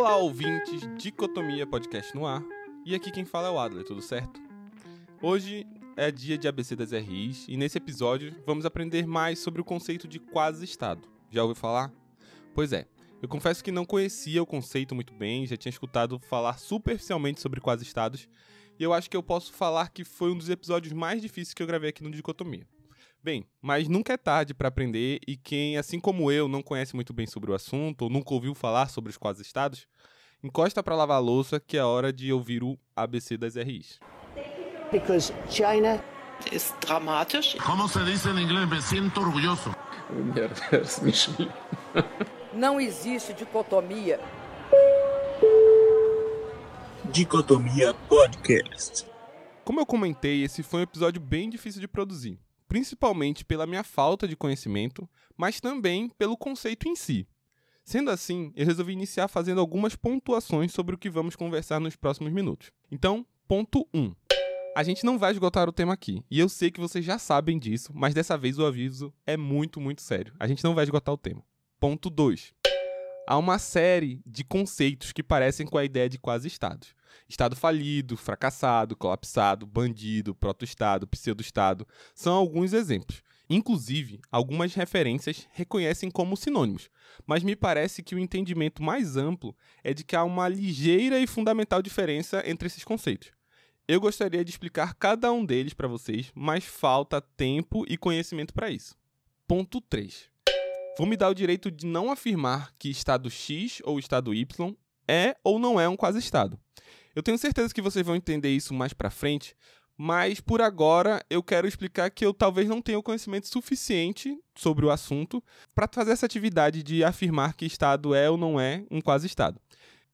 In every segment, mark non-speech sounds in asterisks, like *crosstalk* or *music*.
Olá, ouvintes, Dicotomia Podcast no ar. E aqui quem fala é o Adler, tudo certo? Hoje é dia de ABC das RIs e nesse episódio vamos aprender mais sobre o conceito de quase-estado. Já ouviu falar? Pois é, eu confesso que não conhecia o conceito muito bem, já tinha escutado falar superficialmente sobre quase-estados e eu acho que eu posso falar que foi um dos episódios mais difíceis que eu gravei aqui no Dicotomia. Bem, mas nunca é tarde para aprender e quem, assim como eu, não conhece muito bem sobre o assunto ou nunca ouviu falar sobre os quase-estados, encosta para lavar a louça que é hora de ouvir o ABC das RIs. Because China ist dramatisch. ¿Cómo se dice en inglés? Me siento orgulloso. *laughs* Não existe dicotomia. Dicotomia Podcast. Como eu comentei, esse foi um episódio bem difícil de produzir, principalmente pela minha falta de conhecimento, mas também pelo conceito em si. Sendo assim, eu resolvi iniciar fazendo algumas pontuações sobre o que vamos conversar nos próximos minutos. Então, ponto 1. A gente não vai esgotar o tema aqui, e eu sei que vocês já sabem disso, mas dessa vez o aviso é muito, muito sério. A gente não vai esgotar o tema. Ponto 2. Há uma série de conceitos que parecem com a ideia de quase-estados. Estado falido, fracassado, colapsado, bandido, proto-estado, pseudo-estado são alguns exemplos. Inclusive, algumas referências reconhecem como sinônimos, mas me parece que o entendimento mais amplo é de que há uma ligeira e fundamental diferença entre esses conceitos. Eu gostaria de explicar cada um deles para vocês, mas falta tempo e conhecimento para isso. Ponto 3. Vou me dar o direito de não afirmar que estado X ou estado Y é ou não é um quase-estado. Eu tenho certeza que vocês vão entender isso mais para frente, mas por agora eu quero explicar que eu talvez não tenha o conhecimento suficiente sobre o assunto para fazer essa atividade de afirmar que estado é ou não é um quase-estado.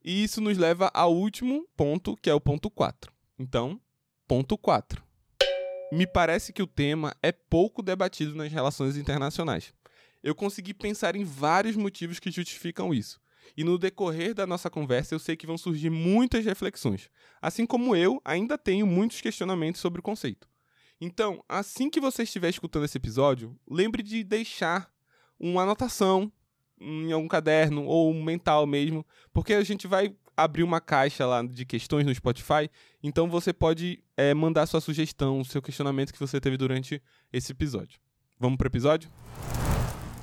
E isso nos leva ao último ponto, que é o ponto 4. Então, ponto 4. Me parece que o tema é pouco debatido nas relações internacionais. Eu consegui pensar em vários motivos que justificam isso. E no decorrer da nossa conversa eu sei que vão surgir muitas reflexões, assim como eu ainda tenho muitos questionamentos sobre o conceito. Então, assim que você estiver escutando esse episódio, lembre de deixar uma anotação em algum caderno ou mental mesmo, porque a gente vai abrir uma caixa lá de questões no Spotify, então você pode é, mandar sua sugestão, seu questionamento que você teve durante esse episódio. Vamos para o episódio?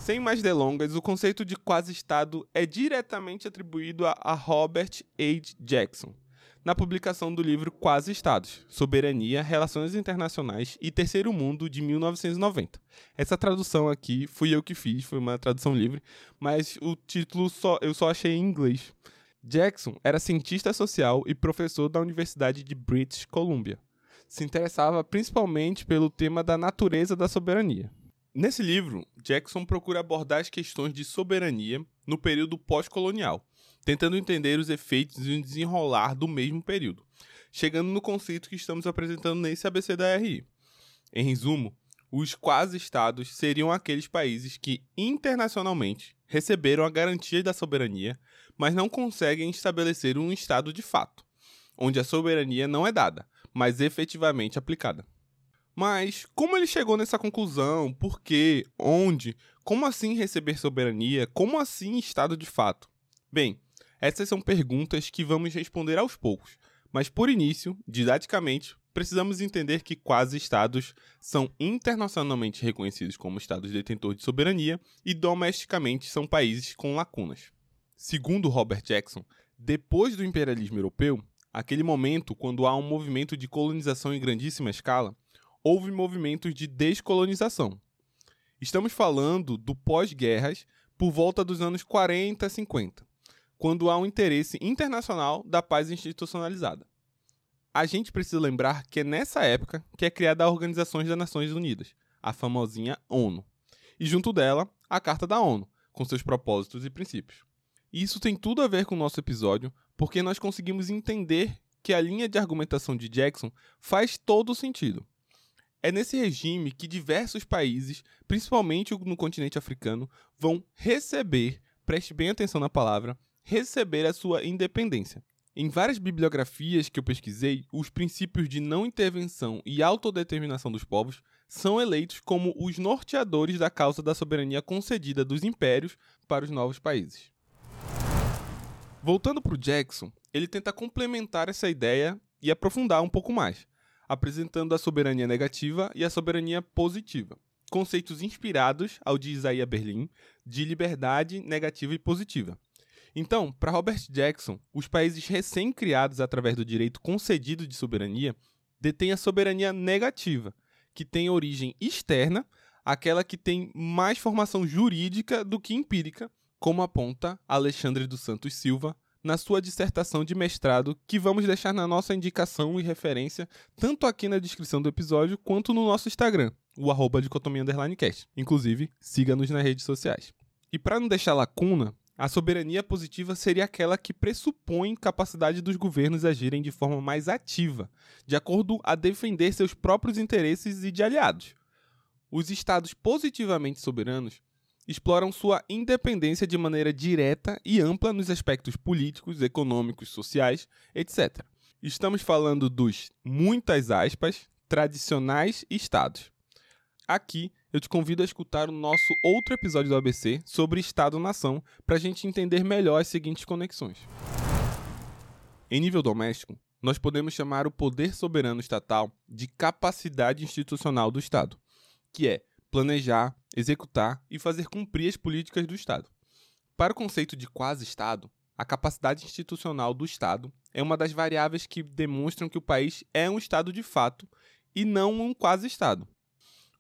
Sem mais delongas, o conceito de quase-estado é diretamente atribuído a Robert H. Jackson, na publicação do livro Quase-Estados: Soberania, Relações Internacionais e Terceiro Mundo, de 1990. Essa tradução aqui fui eu que fiz, foi uma tradução livre, mas o título só, eu só achei em inglês. Jackson era cientista social e professor da Universidade de British Columbia. Se interessava principalmente pelo tema da natureza da soberania. Nesse livro, Jackson procura abordar as questões de soberania no período pós-colonial, tentando entender os efeitos e o desenrolar do mesmo período, chegando no conceito que estamos apresentando nesse ABC da RI. Em resumo, os quase-estados seriam aqueles países que internacionalmente receberam a garantia da soberania, mas não conseguem estabelecer um estado de fato, onde a soberania não é dada, mas efetivamente aplicada. Mas como ele chegou nessa conclusão? Por quê? Onde? Como assim receber soberania? Como assim Estado de fato? Bem, essas são perguntas que vamos responder aos poucos, mas por início, didaticamente, precisamos entender que quase-estados são internacionalmente reconhecidos como estados detentores de soberania e domesticamente são países com lacunas. Segundo Robert Jackson, depois do imperialismo europeu, aquele momento quando há um movimento de colonização em grandíssima escala, houve movimentos de descolonização. Estamos falando do pós-guerras por volta dos anos 40 e 50, quando há um interesse internacional da paz institucionalizada. A gente precisa lembrar que é nessa época que é criada a Organização das Nações Unidas, a famosinha ONU, e junto dela a Carta da ONU, com seus propósitos e princípios. E isso tem tudo a ver com o nosso episódio, porque nós conseguimos entender que a linha de argumentação de Jackson faz todo sentido. É nesse regime que diversos países, principalmente no continente africano, vão receber, preste bem atenção na palavra, receber a sua independência. Em várias bibliografias que eu pesquisei, os princípios de não intervenção e autodeterminação dos povos são eleitos como os norteadores da causa da soberania concedida dos impérios para os novos países. Voltando para o Jackson, ele tenta complementar essa ideia e aprofundar um pouco mais, apresentando a soberania negativa e a soberania positiva, conceitos inspirados ao de Isaiah Berlin de liberdade negativa e positiva. Então, para Robert Jackson, os países recém-criados através do direito concedido de soberania detêm a soberania negativa, que tem origem externa, aquela que tem mais formação jurídica do que empírica, como aponta Alexandre dos Santos Silva na sua dissertação de mestrado, que vamos deixar na nossa indicação e referência, tanto aqui na descrição do episódio, quanto no nosso Instagram, o arroba dicotomia cast. Inclusive, siga-nos nas redes sociais. E para não deixar lacuna, a soberania positiva seria aquela que pressupõe capacidade dos governos agirem de forma mais ativa, de acordo a defender seus próprios interesses e de aliados. Os estados positivamente soberanos exploram sua independência de maneira direta e ampla nos aspectos políticos, econômicos, sociais, etc. Estamos falando dos, muitas aspas, tradicionais estados. Aqui eu te convido a escutar o nosso outro episódio do ABC sobre Estado-nação para a gente entender melhor as seguintes conexões. Em nível doméstico, nós podemos chamar o poder soberano estatal de capacidade institucional do Estado, que é planejar, executar e fazer cumprir as políticas do Estado. Para o conceito de quase-Estado, a capacidade institucional do Estado é uma das variáveis que demonstram que o país é um Estado de fato e não um quase-Estado.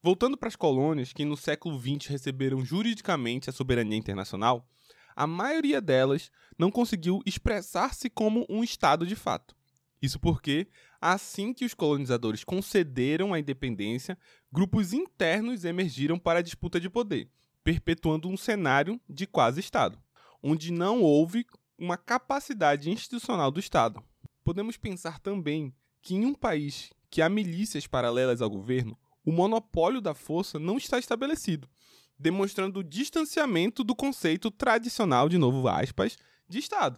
Voltando para as colônias que no século XX receberam juridicamente a soberania internacional, a maioria delas não conseguiu expressar-se como um Estado de fato. Isso porque, assim que os colonizadores concederam a independência, grupos internos emergiram para a disputa de poder, perpetuando um cenário de quase Estado, onde não houve uma capacidade institucional do Estado. Podemos pensar também que em um país que há milícias paralelas ao governo, o monopólio da força não está estabelecido, demonstrando o distanciamento do conceito tradicional, de novo aspas, de Estado.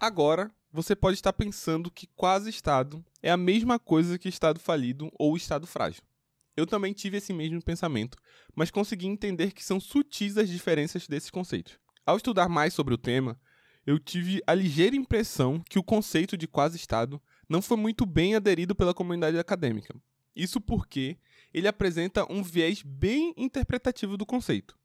Agora, você pode estar pensando que quase Estado é a mesma coisa que Estado falido ou Estado frágil. Eu também tive esse mesmo pensamento, mas consegui entender que são sutis as diferenças desses conceitos. Ao estudar mais sobre o tema, eu tive a ligeira impressão que o conceito de quase Estado não foi muito bem aderido pela comunidade acadêmica. Isso porque ele apresenta um viés bem interpretativo do conceito.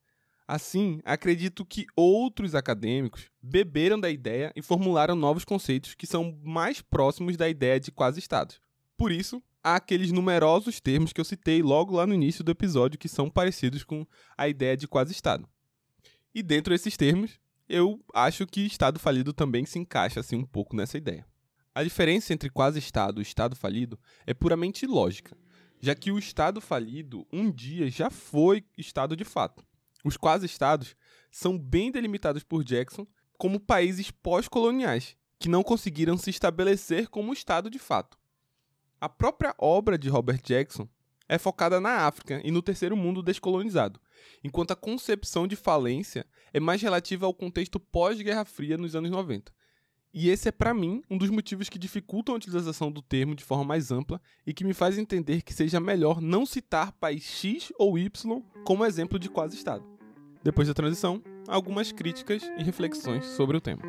Assim, acredito que outros acadêmicos beberam da ideia e formularam novos conceitos que são mais próximos da ideia de quase-estados. Por isso, há aqueles numerosos termos que eu citei logo lá no início do episódio que são parecidos com a ideia de quase-estado. E dentro desses termos, eu acho que Estado falido também se encaixa assim um pouco nessa ideia. A diferença entre quase-Estado e Estado falido é puramente lógica, já que o Estado falido um dia já foi Estado de fato. Os quase-estados são bem delimitados por Jackson como países pós-coloniais, que não conseguiram se estabelecer como Estado de fato. A própria obra de Robert Jackson é focada na África e no terceiro mundo descolonizado, enquanto a concepção de falência é mais relativa ao contexto pós-Guerra Fria nos anos 90. E esse é, para mim, um dos motivos que dificultam a utilização do termo de forma mais ampla e que me faz entender que seja melhor não citar país X ou Y como exemplo de quase-Estado. Depois da transição, algumas críticas e reflexões sobre o tema.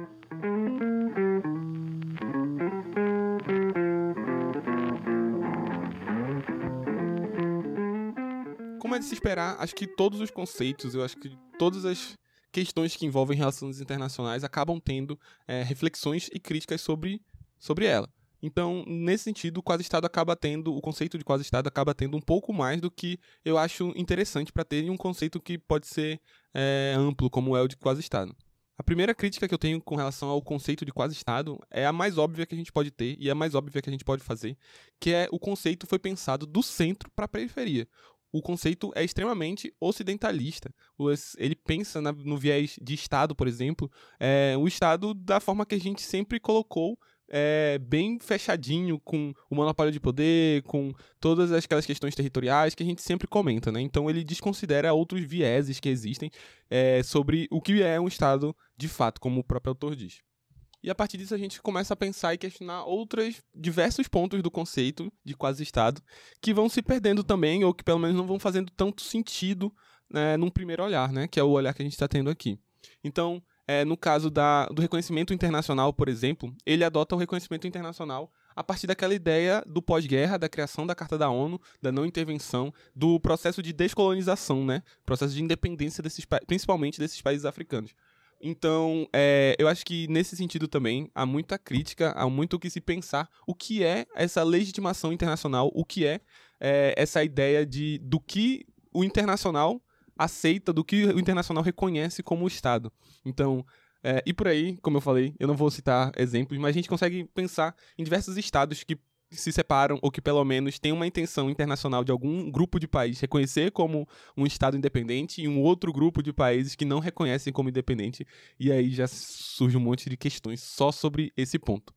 Como é de se esperar, acho que todos os conceitos, eu acho que todas as questões que envolvem relações internacionais acabam tendo é, reflexões e críticas sobre, sobre ela. Então, nesse sentido, o quase-estado acaba tendo, o conceito de quase-estado acaba tendo um pouco mais do que eu acho interessante para ter um conceito que pode ser é, amplo, como é o de quase-estado. A primeira crítica que eu tenho com relação ao conceito de quase-estado é a mais óbvia que a gente pode ter e a mais óbvia que a gente pode fazer, que é o conceito foi pensado do centro para a periferia o conceito é extremamente ocidentalista. Ele pensa no viés de Estado, por exemplo, é, o Estado da forma que a gente sempre colocou, é, bem fechadinho, com o monopólio de poder, com todas aquelas questões territoriais que a gente sempre comenta. Né? Então ele desconsidera outros vieses que existem é, sobre o que é um Estado de fato, como o próprio autor diz. E a partir disso a gente começa a pensar e questionar outros diversos pontos do conceito de quase-estado que vão se perdendo também, ou que pelo menos não vão fazendo tanto sentido né, num primeiro olhar, né? Que é o olhar que a gente está tendo aqui. Então, é, no caso da, do reconhecimento internacional, por exemplo, ele adota o reconhecimento internacional a partir daquela ideia do pós-guerra, da criação da Carta da ONU, da não intervenção, do processo de descolonização, né? Processo de independência desses principalmente desses países africanos. Então, é, eu acho que nesse sentido também há muita crítica, há muito o que se pensar o que é essa legitimação internacional, o que é, é essa ideia de do que o internacional aceita, do que o internacional reconhece como Estado. Então, é, e por aí, como eu falei, eu não vou citar exemplos, mas a gente consegue pensar em diversos estados que se separam ou que pelo menos têm uma intenção internacional de algum grupo de países reconhecer como um estado independente e um outro grupo de países que não reconhecem como independente e aí já surge um monte de questões só sobre esse ponto.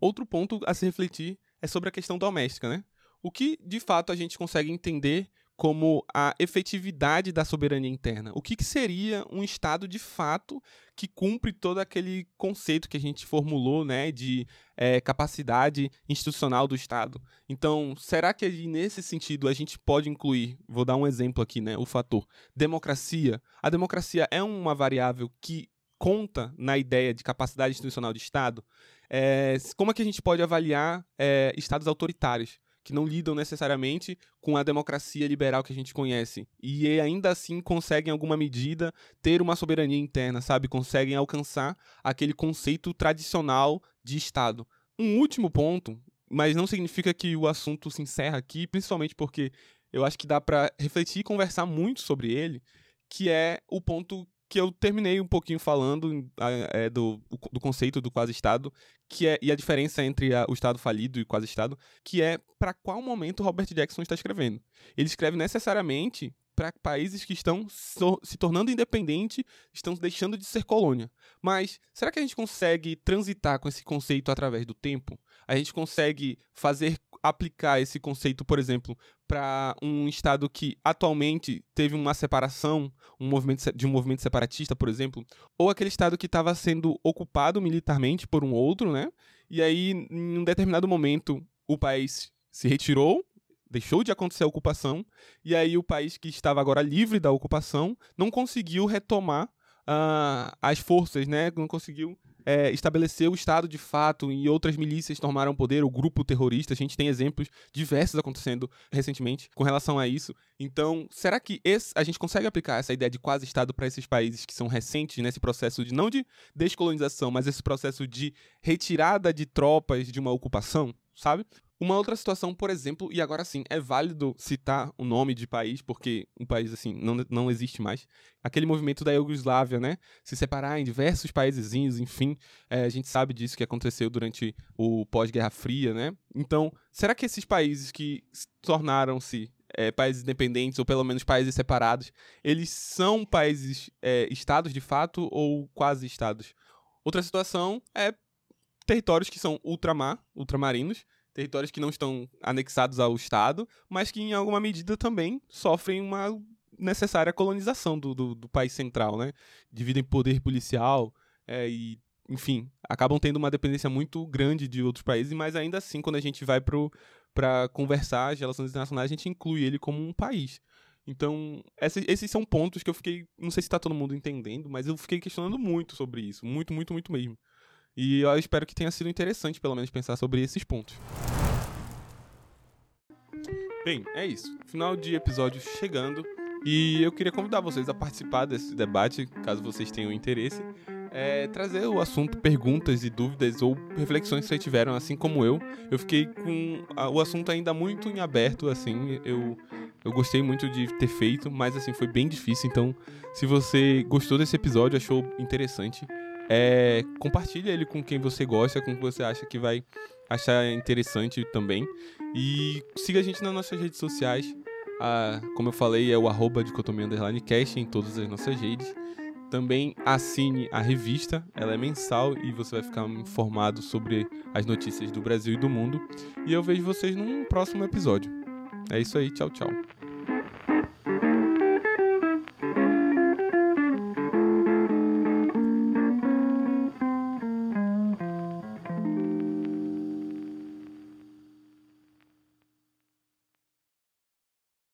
Outro ponto a se refletir é sobre a questão doméstica, né? O que de fato a gente consegue entender como a efetividade da soberania interna. O que, que, seria um Estado de fato que cumpre todo aquele conceito que a gente formulou né, de é, capacidade institucional do Estado? Então, será que nesse sentido a gente pode incluir, vou dar um exemplo aqui, né, o fator democracia? A democracia é uma variável que conta na ideia de capacidade institucional de Estado? É, como é que a gente pode avaliar é, estados autoritários? Que não lidam necessariamente com a democracia liberal que a gente conhece. E ainda assim conseguem, em alguma medida, ter uma soberania interna, sabe? Conseguem alcançar aquele conceito tradicional de Estado. Um último ponto, mas não significa que o assunto se encerra aqui, principalmente porque eu acho que dá para refletir e conversar muito sobre ele, que é o ponto que eu terminei um pouquinho falando é, do, do conceito do quase-estado, que é e a diferença entre a, o estado falido e o quase-estado, que é para qual momento Robert Jackson está escrevendo. Ele escreve necessariamente para países que estão so, se tornando independentes, estão deixando de ser colônia. Mas será que a gente consegue transitar com esse conceito através do tempo? A gente consegue fazer aplicar esse conceito, por exemplo, para um estado que atualmente teve uma separação, um movimento de um movimento separatista, por exemplo, ou aquele estado que estava sendo ocupado militarmente por um outro, né? E aí, em um determinado momento, o país se retirou deixou de acontecer a ocupação, e aí o país que estava agora livre da ocupação não conseguiu retomar uh, as forças, né? Não conseguiu é, estabelecer o Estado de fato e outras milícias tomaram poder, o grupo terrorista. A gente tem exemplos diversos acontecendo recentemente com relação a isso. Então, será que esse, a gente consegue aplicar essa ideia de quase Estado para esses países que são recentes nesse processo de não de descolonização, mas esse processo de retirada de tropas de uma ocupação? Sabe? Uma outra situação, por exemplo, e agora sim, é válido citar o nome de país, porque um país assim não, não existe mais. Aquele movimento da Iugoslávia, né? Se separar em diversos países, enfim, é, a gente sabe disso que aconteceu durante o pós-Guerra Fria, né? Então, será que esses países que tornaram-se é, países independentes, ou pelo menos países separados, eles são países, é, estados de fato, ou quase estados? Outra situação é territórios que são ultramar, ultramarinos, territórios que não estão anexados ao Estado, mas que em alguma medida também sofrem uma necessária colonização do, do, do país central, né? Dividem poder policial é, e, enfim, acabam tendo uma dependência muito grande de outros países, mas ainda assim, quando a gente vai para conversar as relações internacionais, a gente inclui ele como um país. Então, esses, esses são pontos que eu fiquei. Não sei se está todo mundo entendendo, mas eu fiquei questionando muito sobre isso. Muito, muito, muito mesmo. E eu espero que tenha sido interessante, pelo menos, pensar sobre esses pontos. Bem, é isso. Final de episódio chegando. E eu queria convidar vocês a participar desse debate, caso vocês tenham interesse. É, trazer o assunto, perguntas e dúvidas ou reflexões que vocês tiveram, assim como eu. Eu fiquei com o assunto ainda muito em aberto, assim. Eu, eu gostei muito de ter feito, mas assim, foi bem difícil. Então, se você gostou desse episódio, achou interessante, é, compartilha ele com quem você gosta, com quem você acha que vai achar interessante também. E siga a gente nas nossas redes sociais. Como eu falei, é o arroba dicotomia em todas as nossas redes. Também assine a revista, ela é mensal e você vai ficar informado sobre as notícias do Brasil e do mundo. E eu vejo vocês num próximo episódio. É isso aí, tchau, tchau.